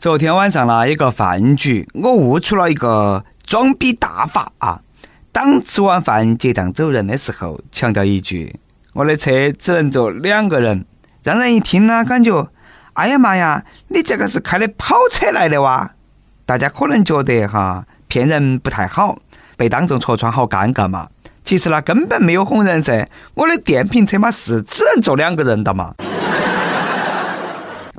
昨天晚上呢，一个饭局，我悟出了一个装逼大法啊！当吃完饭结账走人的时候，强调一句：“我的车只能坐两个人。”让人一听呢，感觉：“哎呀妈呀，你这个是开的跑车来的哇？”大家可能觉得哈骗人不太好，被当众戳穿好尴尬嘛。其实呢，根本没有哄人噻，我的电瓶车嘛是只能坐两个人的嘛。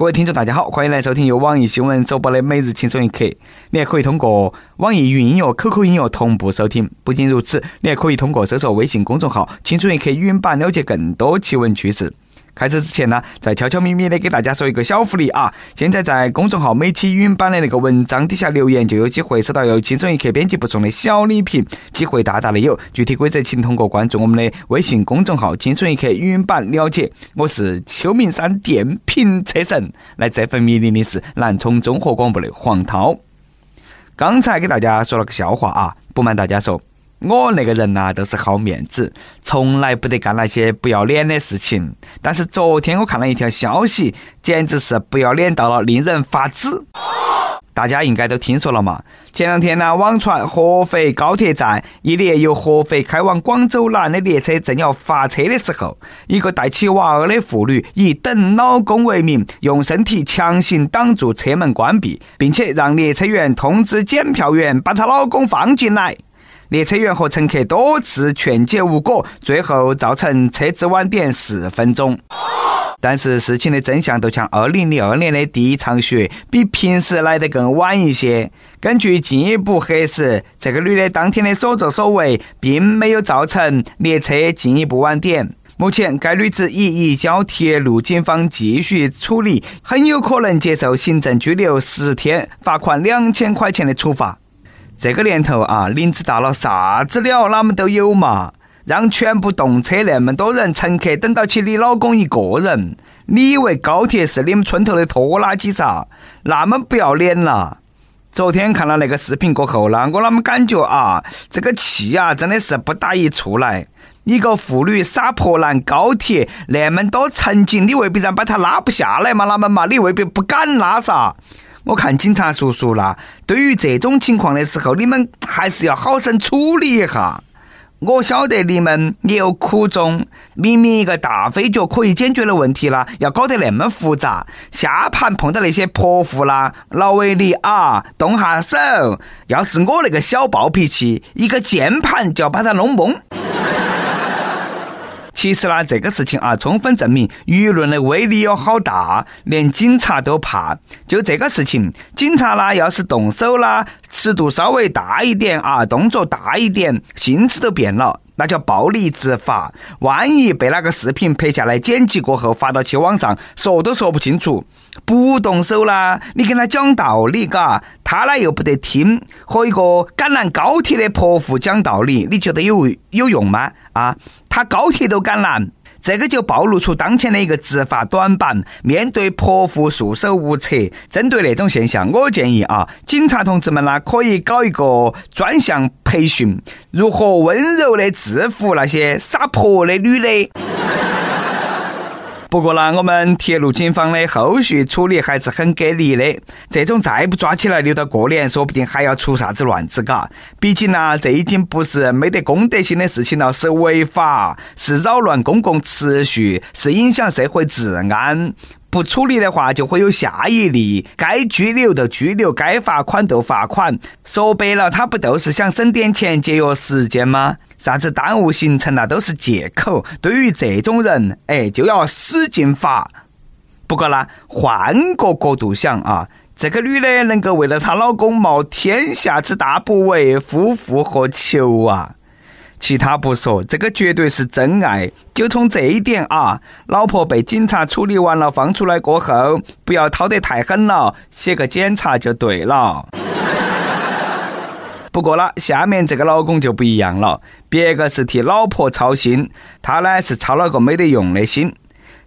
各位听众，大家好，欢迎来收听由网易新闻首播的《每日轻松一刻》。你还可以通过网易云音乐、QQ 音乐同步收听。不仅如此，你还可以通过搜索微信公众号“轻松一刻”语音版了解更多奇闻趣事。开始之前呢，再悄悄咪咪的给大家说一个小福利啊！现在在公众号每期语音版的那个文章底下留言，就有机会收到由轻松一刻编辑部送的小礼品，机会大大的有。具体规则请通过关注我们的微信公众号“轻松一刻语音版”了解。我是秋名山电瓶车神，来这份迷离的是南充综合广播的黄涛。刚才给大家说了个笑话啊，不瞒大家说。我那个人呐，都是好面子，从来不得干那些不要脸的事情。但是昨天我看了一条消息，简直是不要脸到了令人发指。大家应该都听说了嘛？前两天呢，网传合肥高铁站一列由合肥开往广州南的列车正要发车的时候，一个带起娃儿的妇女以等老公为名，用身体强行挡住车门关闭，并且让列车员通知检票员把她老公放进来。列车员和乘客多次劝解无果，最后造成车子晚点四分钟。但是事情的真相都像二零零二年的第一场雪，比平时来得更晚一些。根据进一步核实，这个女的当天的所作所为并没有造成列车进一步晚点。目前，该女子已移交铁路警方继续处理，很有可能接受行政拘留十天、罚款两千块钱的处罚。这个年头啊，林子大了，啥子鸟哪们都有嘛。让全部动车那么多人乘客等到起你老公一个人，你以为高铁是你们村头的拖拉机啥？那么不要脸了。昨天看了那个视频过后呢，我啷么感觉啊，这个气啊真的是不打一处来。一个妇女撒泼拦高铁那么多乘警，你未必然把他拉不下来嘛？哪么嘛？你未必不敢拉撒？我看警察叔叔啦，对于这种情况的时候，你们还是要好生处理一下。我晓得你们也有苦衷，明明一个大飞脚可以解决的问题啦，要搞得那么复杂。下盘碰到那些泼妇啦，老为你啊，动下手。要是我那个小暴脾气，一个键盘就要把他弄懵。其实呢，这个事情啊，充分证明舆论的威力有好大，连警察都怕。就这个事情，警察呢，要是动手啦，尺度稍微大一点啊，动作大一点，性质都变了。那叫暴力执法，万一被那个视频拍下来剪辑过后发到去网上，说都说不清楚。不动手啦，你跟他讲道理，嘎，他呢又不得听。和一个赶拦高铁的泼妇讲道理，你觉得有有用吗？啊，他高铁都敢拦。这个就暴露出当前的一个执法短板。面对泼妇束手无策，针对那种现象，我建议啊，警察同志们呢，可以搞一个专项培训，如何温柔的制服那些撒泼的女的。不过呢，我们铁路警方的后续处理还是很给力的。这种再不抓起来，留到过年，说不定还要出啥子乱子，嘎。毕竟呢，这已经不是没得公德心的事情了，是违法，是扰乱公共秩序，是影响社会治安。不处理的话，就会有下一例。该拘留就拘留，该罚款就罚款。说白了，他不都是想省点钱，节约时间吗？啥子耽误行程那都是借口。对于这种人，哎，就要使劲罚。不过呢，换个角度想啊，这个女的能够为了她老公冒天下之大不韪，夫复何求啊？其他不说，这个绝对是真爱。就从这一点啊，老婆被警察处理完了，放出来过后，不要掏得太狠了，写个检查就对了。不过了，下面这个老公就不一样了，别个是替老婆操心，他呢是操了个没得用的心。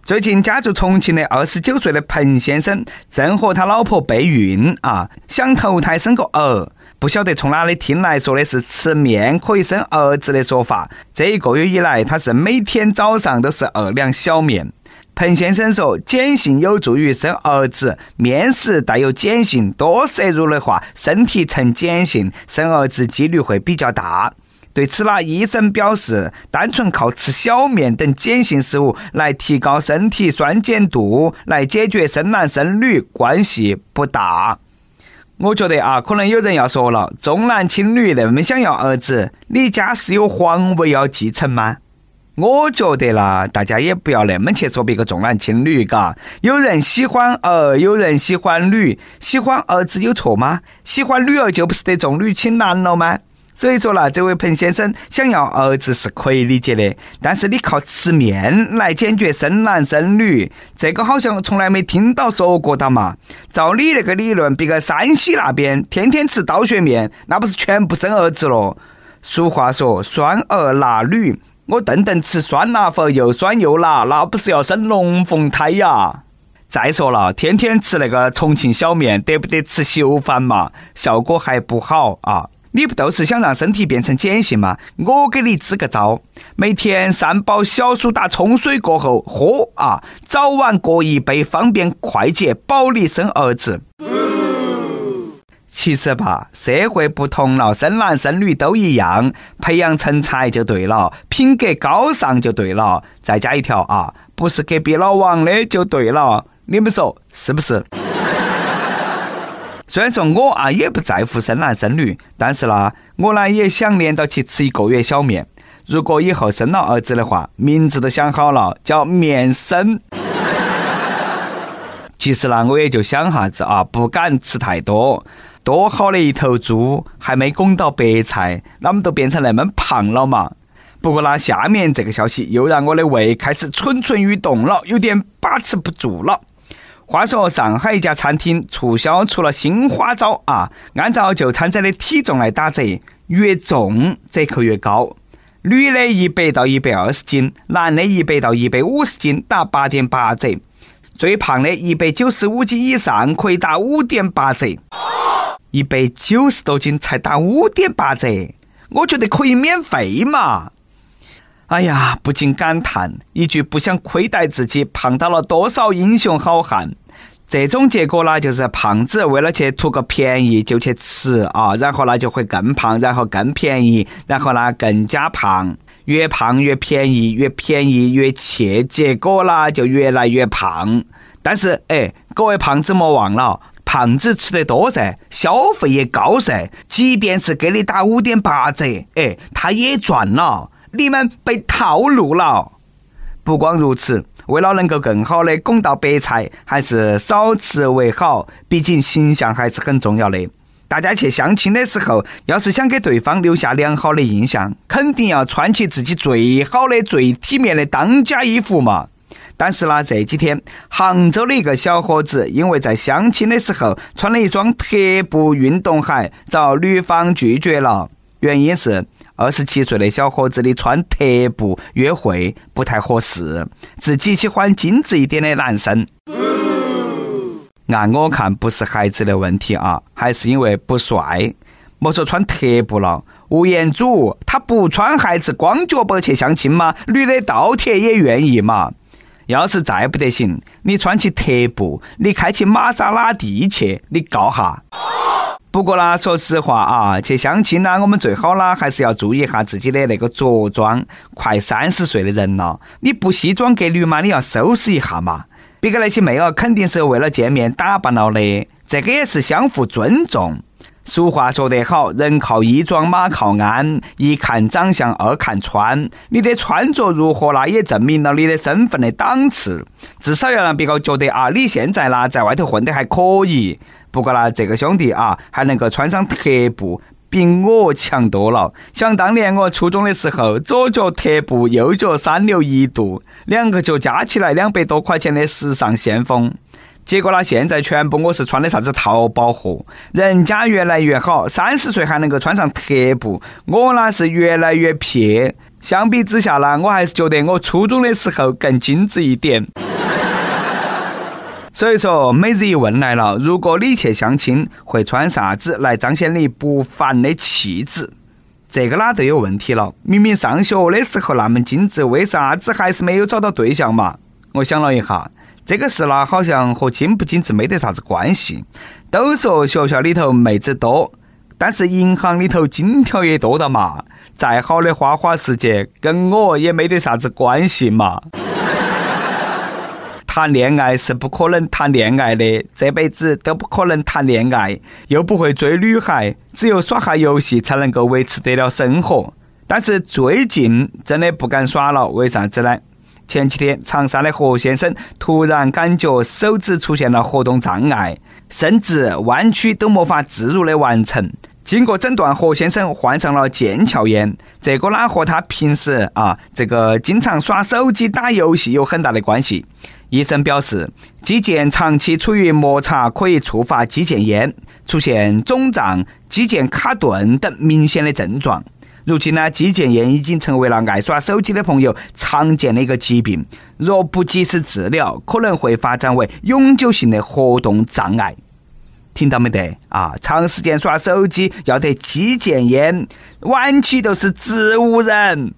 最近家住重庆的二十九岁的彭先生，正和他老婆备孕啊，想投胎生个儿，不晓得从哪里听来说的是吃面可以生儿子的说法。这一个月以来，他是每天早上都是二两小面。彭先生说，碱性有助于生儿子。面食带有碱性，多摄入的话，身体呈碱性，生儿子几率会比较大。对此呢，医生表示，单纯靠吃小面等碱性食物来提高身体酸碱度，来解决生男生女关系不大。我觉得啊，可能有人要说了，重男轻女那么想要儿子，你家是有皇位要继承吗？我觉得啦，大家也不要那么去说别个重男轻女，嘎。有人喜欢儿，有人喜欢女，喜欢儿子有错吗？喜欢女儿就不是得重女轻男了吗？所以说啦，这位彭先生想要儿子是可以理解的，但是你靠吃面来解决生男生女，这个好像从来没听到说过的嘛。照你那个理论，别个山西那边天天吃刀削面，那不是全部生儿子了？俗话说，酸儿辣女，我顿顿吃酸辣粉，又酸又辣，那不是要生龙凤胎呀？再说了，天天吃那个重庆小面，得不得吃稀饭嘛？效果还不好啊。你不都是想让身体变成碱性吗？我给你支个招，每天三包小苏打冲水过后喝啊，早晚各一杯，方便快捷，保你生儿子。其实吧，社会不同了，生男生女都一样，培养成才就对了，品格高尚就对了。再加一条啊，不是隔壁老王的就对了。你们说是不是？虽然说我啊也不在乎生男生女，但是呢，我呢也想连到去吃一个月小面。如果以后生了儿子的话，名字都想好了，叫面生。其实呢，我也就想哈子啊，不敢吃太多。多好的一头猪，还没拱到白菜，哪么都变成那么胖了嘛？不过呢，下面这个消息又让我的胃开始蠢蠢欲动了，有点把持不住了。话说，上海一家餐厅促销出了新花招啊！按照就餐者的体重来打折，越重折扣越高。女的一百到一百二十斤，男的一百到一百五十斤打八点八折，最胖的一百九十五斤以上可以打五点八折。一百九十多斤才打五点八折，我觉得可以免费嘛！哎呀，不禁感叹一句：不想亏待自己，胖到了多少英雄好汉。这种结果呢，就是胖子为了去图个便宜就去吃啊，然后呢就会更胖，然后更便宜，然后呢更加胖，越胖越便宜，越便宜越切，结果呢就越来越胖。但是哎，各位胖子莫忘了，胖子吃得多噻，消费也高噻，即便是给你打五点八折，哎，他也赚了。你们被套路了。不光如此，为了能够更好的拱到白菜，还是少吃为好。毕竟形象还是很重要的。大家去相亲的时候，要是想给对方留下良好的印象，肯定要穿起自己最好的、最体面的当家衣服嘛。但是呢，这几天杭州的一个小伙子，因为在相亲的时候穿了一双特步运动鞋，遭女方拒绝了。原因是。二十七岁的小伙子，的穿特步约会不太合适，自己喜欢精致一点的男生。按我看，不是孩子的问题啊，还是因为不帅。莫说穿特步了，吴彦祖他不穿鞋子，光脚板去相亲吗？女的倒贴也愿意嘛。要是再不得行，你穿起特步，你开起玛莎拉蒂去，你告哈。不过呢，说实话啊，去相亲呢，我们最好呢还是要注意一下自己的那个着装。快三十岁的人了，你不西装革履嘛，你要收拾一下嘛。别个那些妹儿肯定是为了见面打扮了的，这个也是相互尊重。俗话说得好，人靠衣装，马靠鞍。一看长相，二看穿。你的穿着如何啦，也证明了你的身份的档次。至少要让别个觉得啊，你现在啦在外头混得还可以。不过呢，这个兄弟啊，还能够穿上特步，比我强多了。想当年我初中的时候，左脚特步，右脚三六一度，两个脚加起来两百多块钱的时尚先锋。结果呢？现在全部我是穿的啥子淘宝货，人家越来越好，三十岁还能够穿上特步，我呢是越来越撇。相比之下呢，我还是觉得我初中的时候更精致一点。所以说，每日一问来了：如果你去相亲，会穿啥子来彰显你不凡的气质？这个呢都有问题了。明明上学的时候那么精致，为啥子还是没有找到对象嘛？我想了一下，这个事呢，好像和精不精致没得啥子关系。都说学校里头妹子多，但是银行里头金条也多的嘛。再好的花花世界，跟我也没得啥子关系嘛。谈恋爱是不可能谈恋爱的，这辈子都不可能谈恋爱，又不会追女孩，只有耍下游戏才能够维持得了生活。但是最近真的不敢耍了，为啥子呢？前几天长沙的何先生突然感觉手指出现了活动障碍，甚至弯曲都没法自如的完成。经过诊断，何先生患上了腱鞘炎，这个呢和他平时啊这个经常耍手机打游戏有很大的关系。医生表示，肌腱长期处于摩擦可以触发肌腱炎，出现肿胀、肌腱卡顿等明显的症状。如今呢，肌腱炎已经成为了爱耍手机的朋友常见的一个疾病，若不及时治疗，可能会发展为永久性的活动障碍。听到没得啊？长时间耍手机要得肌腱炎，晚期都是植物人。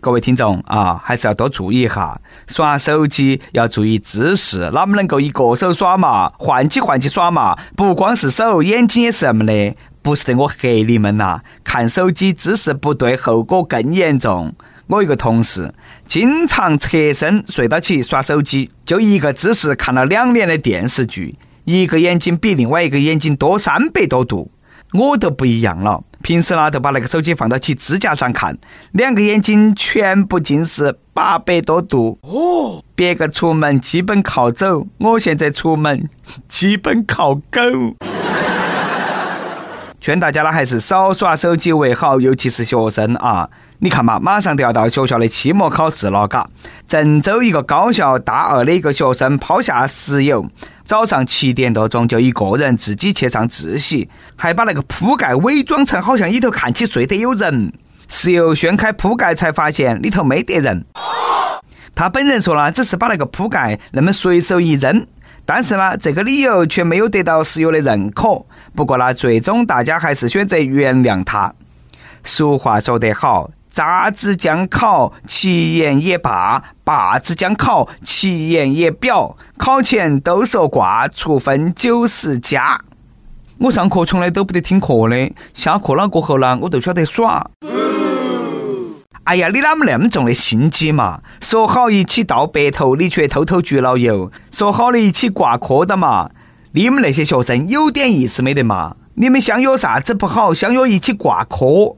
各位听众啊，还是要多注意一下，耍手机要注意姿势，哪么能够一个手耍嘛？换起换起耍嘛？不光是手，眼睛也是那么的，不是得我黑你们呐！看手机姿势不对，后果更严重。我一个同事经常侧身睡到起耍手机，就一个姿势看了两年的电视剧。一个眼睛比另外一个眼睛多三百多度，我都不一样了。平时呢，都把那个手机放到起支架上看，两个眼睛全部近视八百多度。哦，别个出门基本靠走，我现在出门基本靠狗。劝大家呢，还是少耍手机为好，尤其是学生啊。你看嘛，马上都要到学校的期末考试了，嘎。郑州一个高校大二的一个学生抛下室友，早上七点多钟就一个人自己去上自习，还把那个铺盖伪装成好像里头看起睡得有人。室友掀开铺盖才发现里头没得人。他本人说呢，只是把那个铺盖那么随手一扔，但是呢，这个理由却没有得到室友的认可。不过呢，最终大家还是选择原谅他。俗话说得好。渣子将考，其言也罢；罢子将考，其言也表。考前都说卦，出分九十加。我上课从来都不得听课的，下课了过后呢，我就晓得耍。哎呀，你哪么那么重的心机嘛？说好一起到白头，你却偷偷焗老油。说好的一起挂科的嘛？你们那些学生有点意思没得嘛？你们相约啥子不好？相约一起挂科？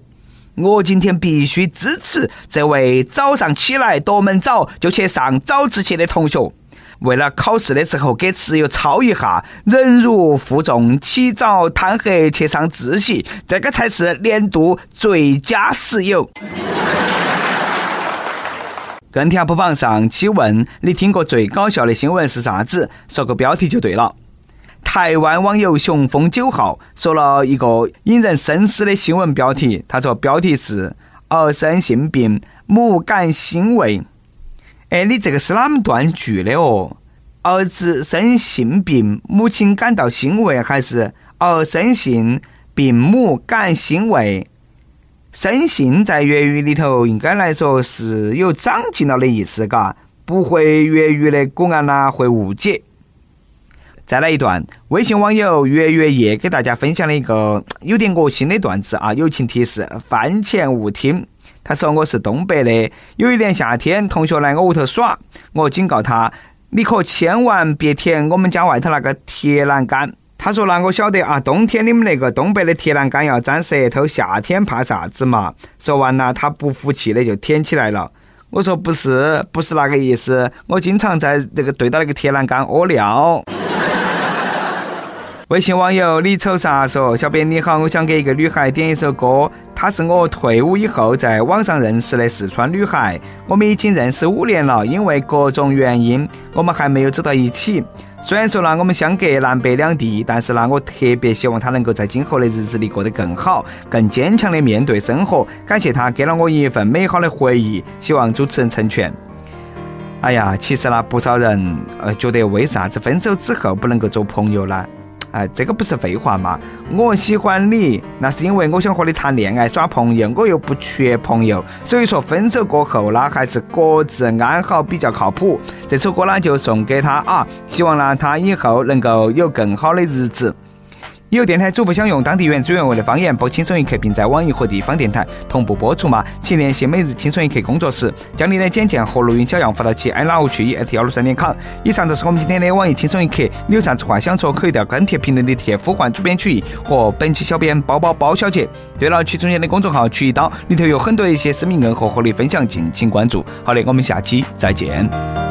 我今天必须支持这位早上起来夺门早就去上早自习的同学。为了考试的时候给室友抄一下，忍辱负重，起早贪黑去上自习，这个才是年度最佳室友。跟帖不榜上期问：你听过最搞笑的新闻是啥子？说个标题就对了。台湾网友雄风九号说了一个引人深思的新闻标题，他说标题是“儿生性病，母感欣慰”。哎，你这个是哪么断句的哦？儿子生性病，母亲感到欣慰，还是儿生性病，母感欣慰？生性在粤语里头应该来说是有长进了的意思，嘎，不会粤语的古安呐会误解。再来一段，微信网友月月夜给大家分享了一个有点恶心的段子啊！友情提示：饭前勿听。他说我是东北的，有一年夏天，同学来我屋头耍，我警告他，你可千万别舔我们家外头那个铁栏杆。他说那我晓得啊，冬天你们那个东北的铁栏杆要粘舌头，夏天怕啥子嘛？说完了，他不服气的就舔起来了。我说不是，不是那个意思，我经常在这个对到那个铁栏杆屙尿。微信网友李丑啥说：“小编你好，我想给一个女孩点一首歌。她是我退伍以后在网上认识的四川女孩，我们已经认识五年了。因为各种原因，我们还没有走到一起。虽然说呢，我们相隔南北两地，但是呢，我特别希望她能够在今后的日子里过得更好，更坚强的面对生活。感谢她给了我一份美好的回忆，希望主持人成全。哎呀，其实呢，不少人呃觉得为啥子分手之后不能够做朋友呢？哎，这个不是废话吗？我喜欢你，那是因为我想和你谈恋爱、耍朋友，我又不缺朋友，所以说分手过后呢，还是各自安好比较靠谱。这首歌呢，就送给他啊，希望呢他以后能够有更好的日子。有电台主播想用当地原汁原味的方言播《轻松一刻》，并在网易和地方电台同步播出吗？请联系每日《轻松一刻》工作室，将你的简介和录音小样发到其 i love 去 at 幺六三点 com。以上就是我们今天的网易《轻松一刻》，你有啥子话想说，可以到跟帖评论里贴呼唤主编曲艺和本期小编包包包小姐。对了，曲中间的公众号曲一刀里头有很多一些私密硬货和你分享，敬请关注。好的，我们下期再见。